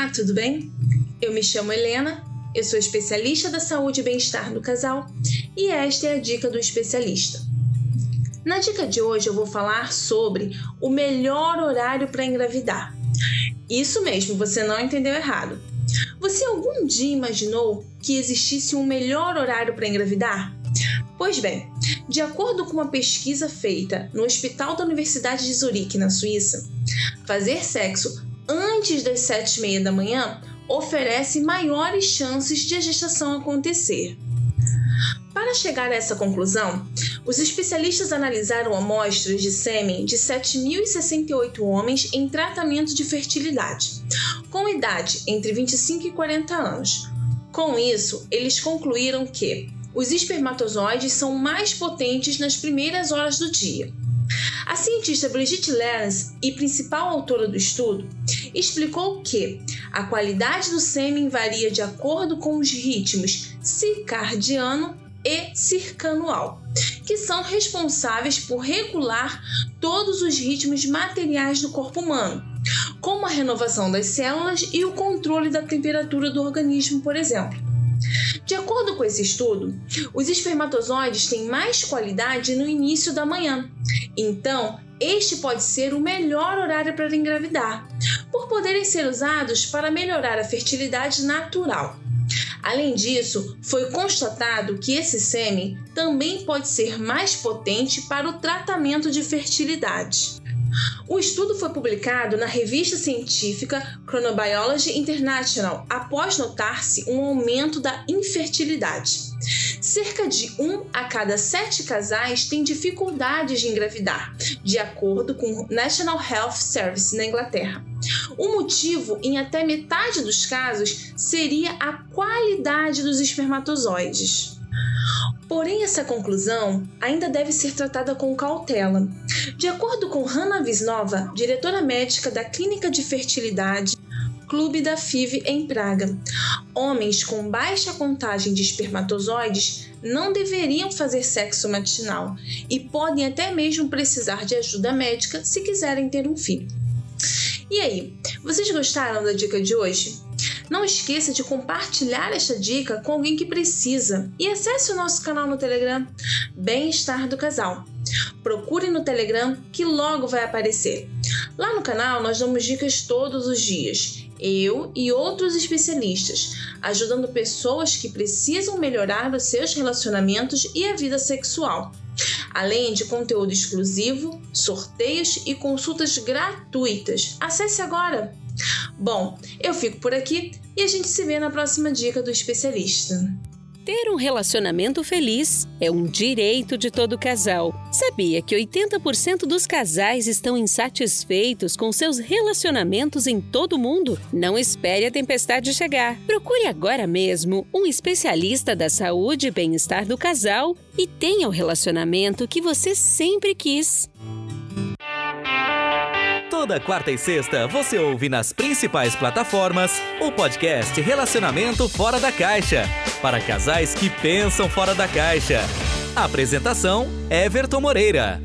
Olá, tudo bem? Eu me chamo Helena, eu sou especialista da saúde e bem-estar do casal e esta é a dica do especialista. Na dica de hoje eu vou falar sobre o melhor horário para engravidar. Isso mesmo, você não entendeu errado. Você algum dia imaginou que existisse um melhor horário para engravidar? Pois bem, de acordo com uma pesquisa feita no Hospital da Universidade de Zurique, na Suíça, fazer sexo antes das sete e meia da manhã oferece maiores chances de a gestação acontecer. Para chegar a essa conclusão, os especialistas analisaram amostras de sêmen de 7.068 homens em tratamento de fertilidade, com idade entre 25 e 40 anos. Com isso, eles concluíram que os espermatozoides são mais potentes nas primeiras horas do dia. A cientista Brigitte Lawrence, e principal autora do estudo, explicou que a qualidade do sêmen varia de acordo com os ritmos circadiano e circanual, que são responsáveis por regular todos os ritmos materiais do corpo humano, como a renovação das células e o controle da temperatura do organismo, por exemplo. De acordo com esse estudo, os espermatozoides têm mais qualidade no início da manhã. Então, este pode ser o melhor horário para engravidar, por poderem ser usados para melhorar a fertilidade natural. Além disso, foi constatado que esse sêmen também pode ser mais potente para o tratamento de fertilidade. O estudo foi publicado na revista científica Chronobiology International após notar-se um aumento da infertilidade. Cerca de um a cada sete casais tem dificuldades de engravidar, de acordo com o National Health Service na Inglaterra. O motivo, em até metade dos casos, seria a qualidade dos espermatozoides. Porém, essa conclusão ainda deve ser tratada com cautela. De acordo com Hanna Visnova, diretora médica da Clínica de Fertilidade Clube da FIV em Praga, homens com baixa contagem de espermatozoides não deveriam fazer sexo matinal e podem até mesmo precisar de ajuda médica se quiserem ter um filho. E aí, vocês gostaram da dica de hoje? Não esqueça de compartilhar esta dica com alguém que precisa e acesse o nosso canal no Telegram Bem-Estar do Casal. Procure no Telegram que logo vai aparecer. Lá no canal nós damos dicas todos os dias, eu e outros especialistas, ajudando pessoas que precisam melhorar os seus relacionamentos e a vida sexual além de conteúdo exclusivo, sorteios e consultas gratuitas. Acesse agora! Bom, eu fico por aqui e a gente se vê na próxima dica do especialista. Ter um relacionamento feliz é um direito de todo casal. Sabia que 80% dos casais estão insatisfeitos com seus relacionamentos em todo o mundo? Não espere a tempestade chegar. Procure agora mesmo um especialista da saúde e bem-estar do casal e tenha o relacionamento que você sempre quis. Toda quarta e sexta você ouve nas principais plataformas o podcast Relacionamento Fora da Caixa para casais que pensam fora da caixa. Apresentação: Everton Moreira.